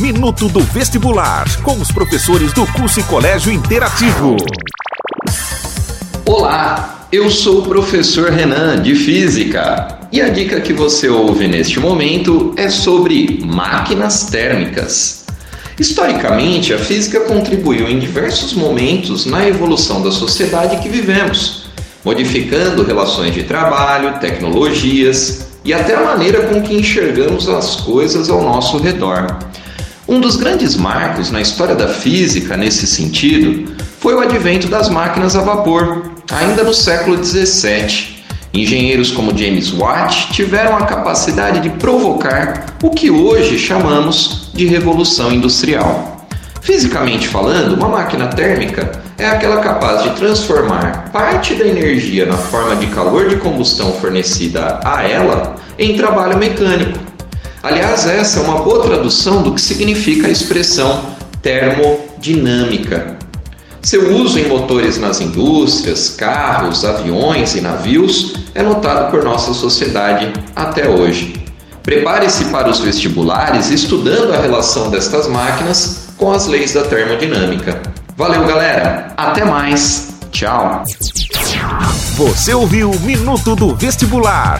Minuto do Vestibular, com os professores do curso e colégio interativo. Olá, eu sou o professor Renan, de Física. E a dica que você ouve neste momento é sobre máquinas térmicas. Historicamente, a física contribuiu em diversos momentos na evolução da sociedade que vivemos, modificando relações de trabalho, tecnologias e até a maneira com que enxergamos as coisas ao nosso redor. Um dos grandes marcos na história da física nesse sentido foi o advento das máquinas a vapor, ainda no século 17. Engenheiros como James Watt tiveram a capacidade de provocar o que hoje chamamos de revolução industrial. Fisicamente falando, uma máquina térmica é aquela capaz de transformar parte da energia na forma de calor de combustão fornecida a ela em trabalho mecânico. Aliás, essa é uma boa tradução do que significa a expressão termodinâmica. Seu uso em motores nas indústrias, carros, aviões e navios é notado por nossa sociedade até hoje. Prepare-se para os vestibulares estudando a relação destas máquinas com as leis da termodinâmica. Valeu, galera! Até mais! Tchau! Você ouviu Minuto do Vestibular